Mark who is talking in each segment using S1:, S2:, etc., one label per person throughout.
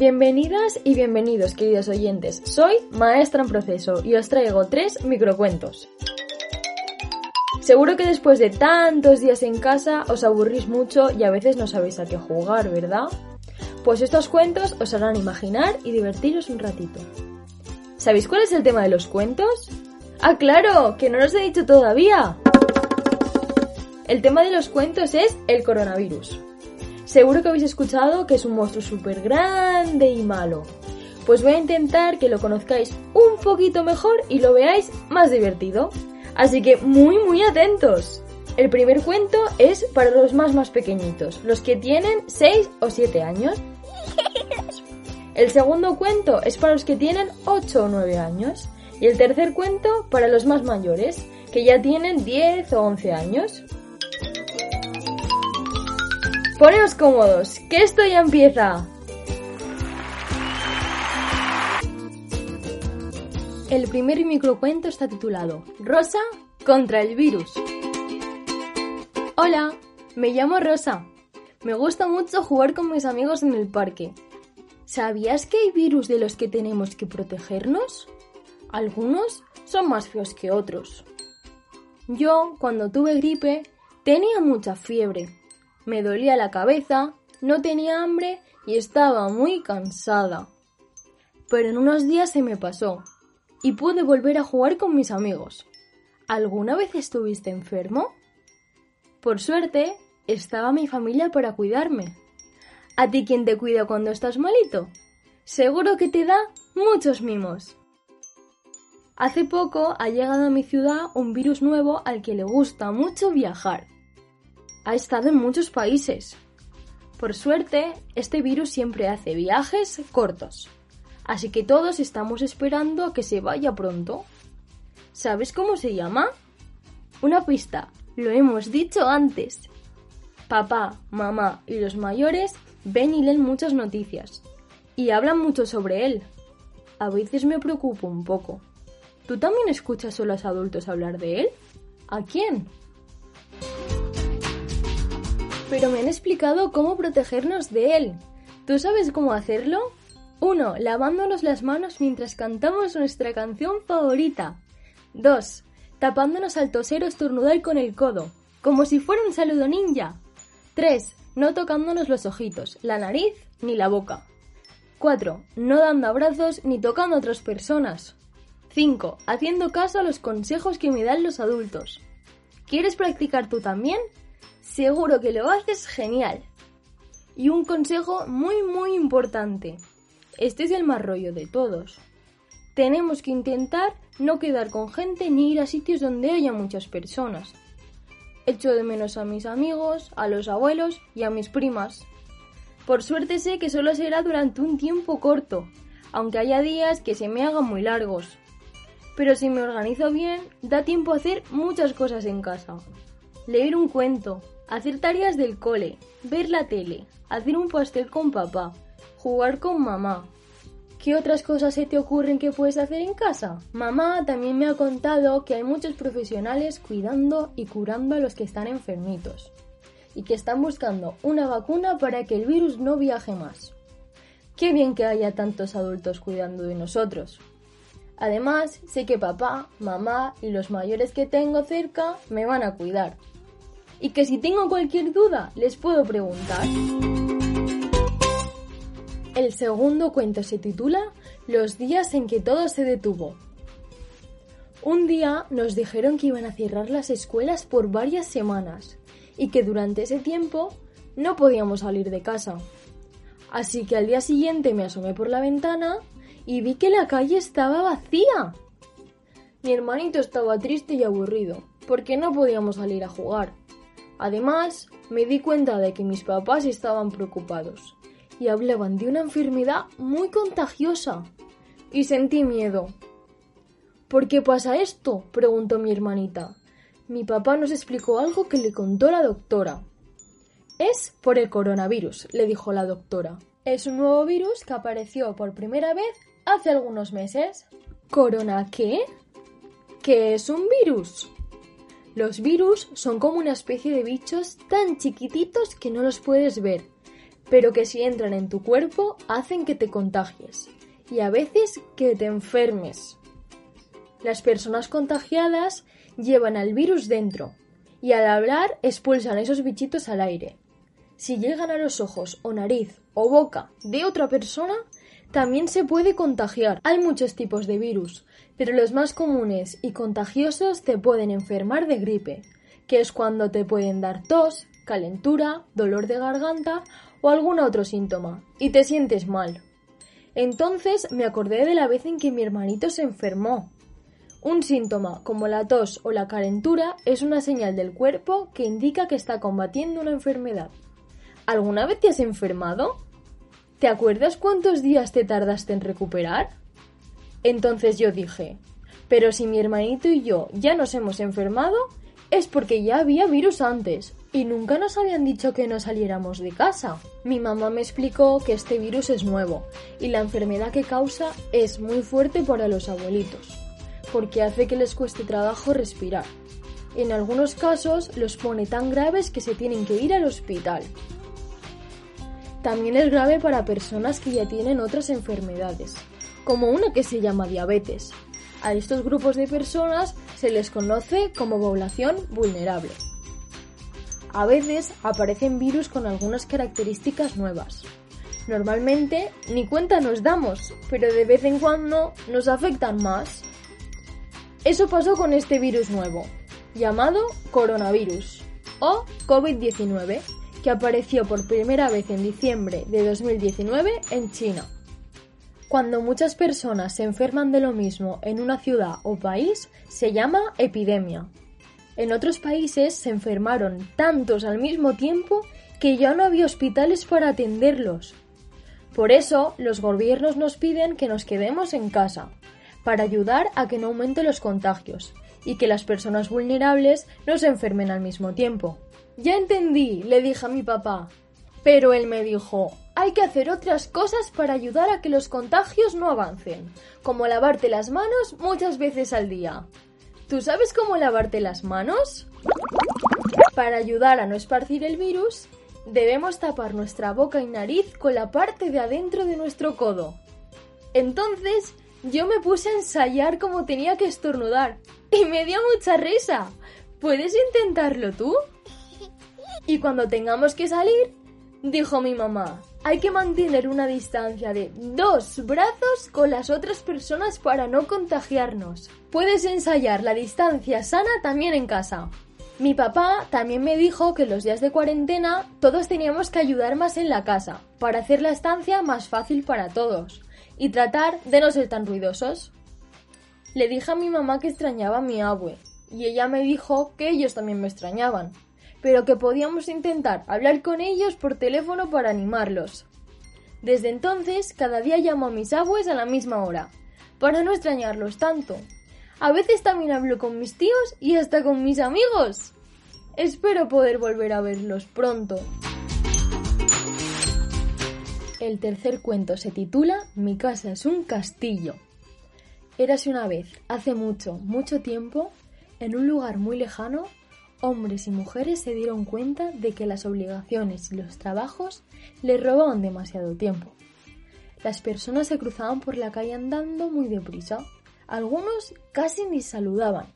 S1: Bienvenidas y bienvenidos, queridos oyentes. Soy maestra en proceso y os traigo tres microcuentos. Seguro que después de tantos días en casa os aburrís mucho y a veces no sabéis a qué jugar, ¿verdad? Pues estos cuentos os harán imaginar y divertiros un ratito. ¿Sabéis cuál es el tema de los cuentos? ¡Ah, claro! ¡Que no os he dicho todavía! El tema de los cuentos es el coronavirus. Seguro que habéis escuchado que es un monstruo súper grande y malo. Pues voy a intentar que lo conozcáis un poquito mejor y lo veáis más divertido. Así que muy muy atentos. El primer cuento es para los más más pequeñitos, los que tienen 6 o 7 años. El segundo cuento es para los que tienen 8 o 9 años. Y el tercer cuento para los más mayores, que ya tienen 10 o 11 años. Poneos cómodos, que esto ya empieza. El primer microcuento está titulado Rosa contra el virus. Hola, me llamo Rosa. Me gusta mucho jugar con mis amigos en el parque. ¿Sabías que hay virus de los que tenemos que protegernos? Algunos son más feos que otros. Yo, cuando tuve gripe, tenía mucha fiebre me dolía la cabeza, no tenía hambre y estaba muy cansada. Pero en unos días se me pasó y pude volver a jugar con mis amigos. ¿Alguna vez estuviste enfermo? Por suerte, estaba mi familia para cuidarme. ¿A ti quién te cuida cuando estás malito? Seguro que te da muchos mimos. Hace poco ha llegado a mi ciudad un virus nuevo al que le gusta mucho viajar ha estado en muchos países. Por suerte, este virus siempre hace viajes cortos, así que todos estamos esperando a que se vaya pronto. ¿Sabes cómo se llama? Una pista, lo hemos dicho antes. Papá, mamá y los mayores ven y leen muchas noticias y hablan mucho sobre él. A veces me preocupo un poco. ¿Tú también escuchas a los adultos hablar de él? ¿A quién? Pero me han explicado cómo protegernos de él. ¿Tú sabes cómo hacerlo? 1. Lavándonos las manos mientras cantamos nuestra canción favorita. 2. Tapándonos al toser o estornudar con el codo, como si fuera un saludo ninja. 3. No tocándonos los ojitos, la nariz ni la boca. 4. No dando abrazos ni tocando a otras personas. 5. Haciendo caso a los consejos que me dan los adultos. ¿Quieres practicar tú también? Seguro que lo haces genial. Y un consejo muy muy importante. Este es el más rollo de todos. Tenemos que intentar no quedar con gente ni ir a sitios donde haya muchas personas. Echo de menos a mis amigos, a los abuelos y a mis primas. Por suerte sé que solo será durante un tiempo corto, aunque haya días que se me hagan muy largos. Pero si me organizo bien, da tiempo a hacer muchas cosas en casa. Leer un cuento, hacer tareas del cole, ver la tele, hacer un pastel con papá, jugar con mamá. ¿Qué otras cosas se te ocurren que puedes hacer en casa? Mamá también me ha contado que hay muchos profesionales cuidando y curando a los que están enfermitos y que están buscando una vacuna para que el virus no viaje más. Qué bien que haya tantos adultos cuidando de nosotros. Además, sé que papá, mamá y los mayores que tengo cerca me van a cuidar y que si tengo cualquier duda les puedo preguntar. El segundo cuento se titula Los días en que todo se detuvo. Un día nos dijeron que iban a cerrar las escuelas por varias semanas y que durante ese tiempo no podíamos salir de casa. Así que al día siguiente me asomé por la ventana y vi que la calle estaba vacía. Mi hermanito estaba triste y aburrido porque no podíamos salir a jugar. Además, me di cuenta de que mis papás estaban preocupados y hablaban de una enfermedad muy contagiosa y sentí miedo. ¿Por qué pasa esto? preguntó mi hermanita. Mi papá nos explicó algo que le contó la doctora. Es por el coronavirus, le dijo la doctora. Es un nuevo virus que apareció por primera vez hace algunos meses. ¿Corona qué? ¿Qué es un virus? Los virus son como una especie de bichos tan chiquititos que no los puedes ver, pero que si entran en tu cuerpo hacen que te contagies y a veces que te enfermes. Las personas contagiadas llevan al virus dentro y al hablar expulsan esos bichitos al aire. Si llegan a los ojos o nariz o boca de otra persona, también se puede contagiar. Hay muchos tipos de virus, pero los más comunes y contagiosos te pueden enfermar de gripe, que es cuando te pueden dar tos, calentura, dolor de garganta o algún otro síntoma, y te sientes mal. Entonces me acordé de la vez en que mi hermanito se enfermó. Un síntoma como la tos o la calentura es una señal del cuerpo que indica que está combatiendo una enfermedad. ¿Alguna vez te has enfermado? ¿Te acuerdas cuántos días te tardaste en recuperar? Entonces yo dije, pero si mi hermanito y yo ya nos hemos enfermado, es porque ya había virus antes y nunca nos habían dicho que no saliéramos de casa. Mi mamá me explicó que este virus es nuevo y la enfermedad que causa es muy fuerte para los abuelitos, porque hace que les cueste trabajo respirar. En algunos casos los pone tan graves que se tienen que ir al hospital. También es grave para personas que ya tienen otras enfermedades, como una que se llama diabetes. A estos grupos de personas se les conoce como población vulnerable. A veces aparecen virus con algunas características nuevas. Normalmente ni cuenta nos damos, pero de vez en cuando nos afectan más. Eso pasó con este virus nuevo, llamado coronavirus o COVID-19 que apareció por primera vez en diciembre de 2019 en China. Cuando muchas personas se enferman de lo mismo en una ciudad o país, se llama epidemia. En otros países se enfermaron tantos al mismo tiempo que ya no había hospitales para atenderlos. Por eso, los gobiernos nos piden que nos quedemos en casa, para ayudar a que no aumenten los contagios y que las personas vulnerables no se enfermen al mismo tiempo. Ya entendí, le dije a mi papá. Pero él me dijo, hay que hacer otras cosas para ayudar a que los contagios no avancen, como lavarte las manos muchas veces al día. ¿Tú sabes cómo lavarte las manos? Para ayudar a no esparcir el virus, debemos tapar nuestra boca y nariz con la parte de adentro de nuestro codo. Entonces, yo me puse a ensayar cómo tenía que estornudar y me dio mucha risa. ¿Puedes intentarlo tú? Y cuando tengamos que salir, dijo mi mamá, hay que mantener una distancia de dos brazos con las otras personas para no contagiarnos. Puedes ensayar la distancia sana también en casa. Mi papá también me dijo que los días de cuarentena todos teníamos que ayudar más en la casa, para hacer la estancia más fácil para todos, y tratar de no ser tan ruidosos. Le dije a mi mamá que extrañaba a mi abue, y ella me dijo que ellos también me extrañaban, pero que podíamos intentar hablar con ellos por teléfono para animarlos. Desde entonces, cada día llamo a mis abuelos a la misma hora, para no extrañarlos tanto. A veces también hablo con mis tíos y hasta con mis amigos. Espero poder volver a verlos pronto. El tercer cuento se titula Mi casa es un castillo. Érase una vez, hace mucho, mucho tiempo, en un lugar muy lejano, hombres y mujeres se dieron cuenta de que las obligaciones y los trabajos les robaban demasiado tiempo. Las personas se cruzaban por la calle andando muy deprisa. Algunos casi ni saludaban.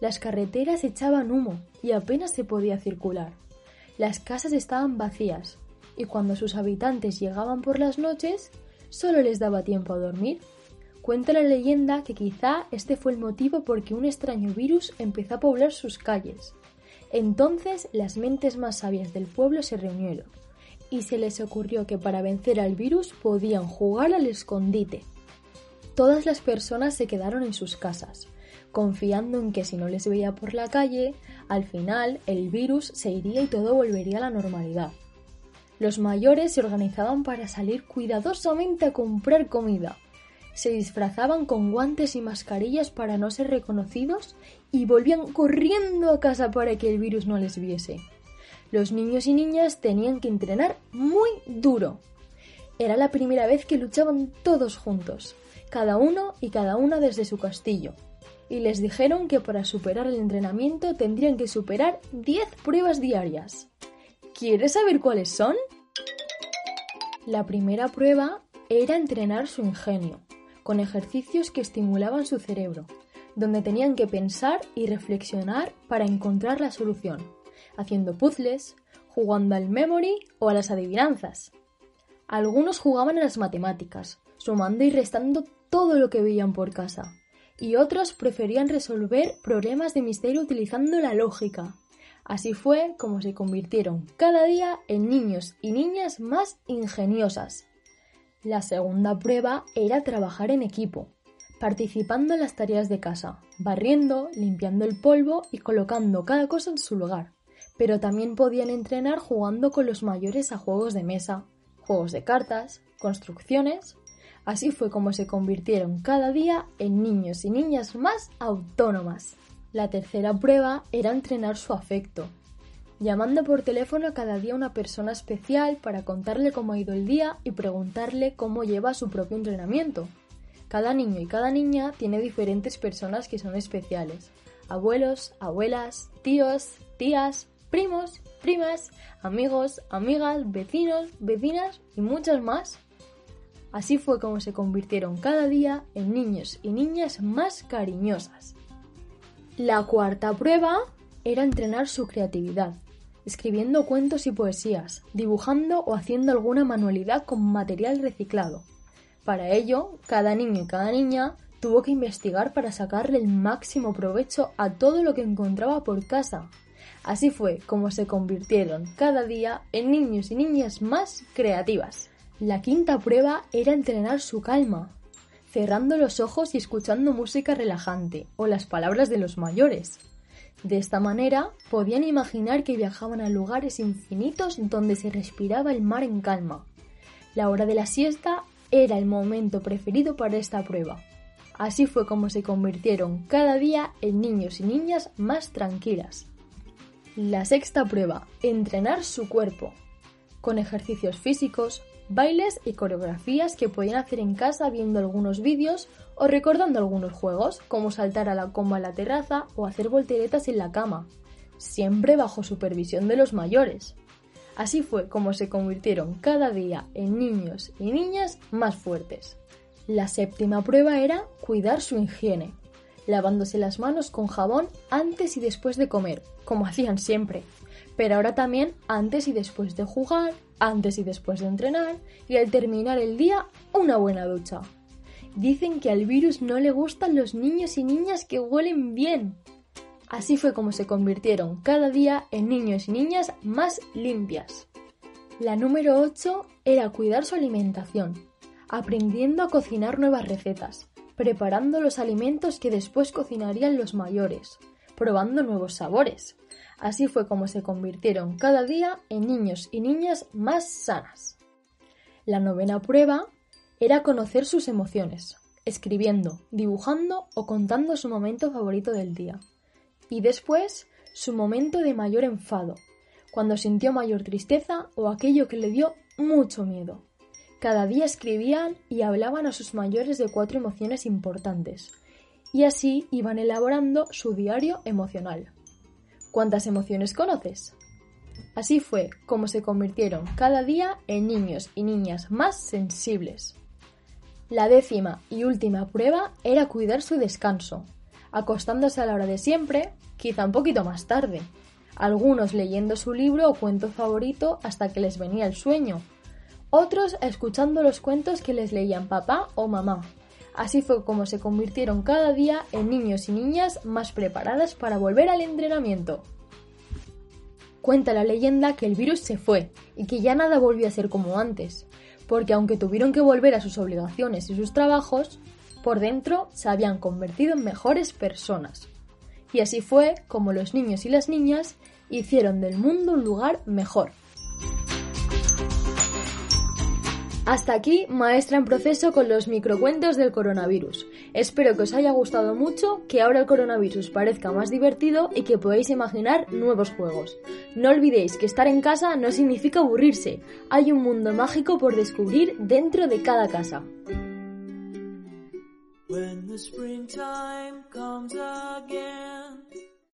S1: Las carreteras echaban humo y apenas se podía circular. Las casas estaban vacías y cuando sus habitantes llegaban por las noches solo les daba tiempo a dormir. Cuenta la leyenda que quizá este fue el motivo por que un extraño virus empezó a poblar sus calles. Entonces las mentes más sabias del pueblo se reunieron y se les ocurrió que para vencer al virus podían jugar al escondite. Todas las personas se quedaron en sus casas, confiando en que si no les veía por la calle, al final el virus se iría y todo volvería a la normalidad. Los mayores se organizaban para salir cuidadosamente a comprar comida, se disfrazaban con guantes y mascarillas para no ser reconocidos y volvían corriendo a casa para que el virus no les viese. Los niños y niñas tenían que entrenar muy duro. Era la primera vez que luchaban todos juntos, cada uno y cada una desde su castillo, y les dijeron que para superar el entrenamiento tendrían que superar 10 pruebas diarias. ¿Quieres saber cuáles son? La primera prueba era entrenar su ingenio, con ejercicios que estimulaban su cerebro, donde tenían que pensar y reflexionar para encontrar la solución, haciendo puzzles, jugando al memory o a las adivinanzas. Algunos jugaban a las matemáticas, sumando y restando todo lo que veían por casa, y otros preferían resolver problemas de misterio utilizando la lógica. Así fue como se convirtieron cada día en niños y niñas más ingeniosas. La segunda prueba era trabajar en equipo, participando en las tareas de casa, barriendo, limpiando el polvo y colocando cada cosa en su lugar. Pero también podían entrenar jugando con los mayores a juegos de mesa, juegos de cartas, construcciones. Así fue como se convirtieron cada día en niños y niñas más autónomas. La tercera prueba era entrenar su afecto, llamando por teléfono a cada día una persona especial para contarle cómo ha ido el día y preguntarle cómo lleva su propio entrenamiento. Cada niño y cada niña tiene diferentes personas que son especiales. Abuelos, abuelas, tíos, tías, primos, primas, amigos, amigas, vecinos, vecinas y muchas más. Así fue como se convirtieron cada día en niños y niñas más cariñosas. La cuarta prueba era entrenar su creatividad, escribiendo cuentos y poesías, dibujando o haciendo alguna manualidad con material reciclado. Para ello, cada niño y cada niña tuvo que investigar para sacarle el máximo provecho a todo lo que encontraba por casa. Así fue como se convirtieron cada día en niños y niñas más creativas. La quinta prueba era entrenar su calma, cerrando los ojos y escuchando música relajante o las palabras de los mayores. De esta manera podían imaginar que viajaban a lugares infinitos donde se respiraba el mar en calma. La hora de la siesta era el momento preferido para esta prueba. Así fue como se convirtieron cada día en niños y niñas más tranquilas. La sexta prueba, entrenar su cuerpo, con ejercicios físicos, bailes y coreografías que podían hacer en casa viendo algunos vídeos o recordando algunos juegos, como saltar a la coma a la terraza o hacer volteretas en la cama, siempre bajo supervisión de los mayores. Así fue como se convirtieron cada día en niños y niñas más fuertes. La séptima prueba era cuidar su higiene, lavándose las manos con jabón antes y después de comer, como hacían siempre, pero ahora también antes y después de jugar, antes y después de entrenar y al terminar el día una buena ducha. Dicen que al virus no le gustan los niños y niñas que huelen bien, Así fue como se convirtieron cada día en niños y niñas más limpias. La número 8 era cuidar su alimentación, aprendiendo a cocinar nuevas recetas, preparando los alimentos que después cocinarían los mayores, probando nuevos sabores. Así fue como se convirtieron cada día en niños y niñas más sanas. La novena prueba era conocer sus emociones, escribiendo, dibujando o contando su momento favorito del día y después su momento de mayor enfado, cuando sintió mayor tristeza o aquello que le dio mucho miedo. Cada día escribían y hablaban a sus mayores de cuatro emociones importantes, y así iban elaborando su diario emocional. ¿Cuántas emociones conoces? Así fue como se convirtieron cada día en niños y niñas más sensibles. La décima y última prueba era cuidar su descanso, acostándose a la hora de siempre, quizá un poquito más tarde, algunos leyendo su libro o cuento favorito hasta que les venía el sueño, otros escuchando los cuentos que les leían papá o mamá. Así fue como se convirtieron cada día en niños y niñas más preparadas para volver al entrenamiento. Cuenta la leyenda que el virus se fue y que ya nada volvió a ser como antes, porque aunque tuvieron que volver a sus obligaciones y sus trabajos, por dentro se habían convertido en mejores personas. Y así fue como los niños y las niñas hicieron del mundo un lugar mejor. Hasta aquí, maestra en proceso con los microcuentos del coronavirus. Espero que os haya gustado mucho, que ahora el coronavirus parezca más divertido y que podáis imaginar nuevos juegos. No olvidéis que estar en casa no significa aburrirse, hay un mundo mágico por descubrir dentro de cada casa.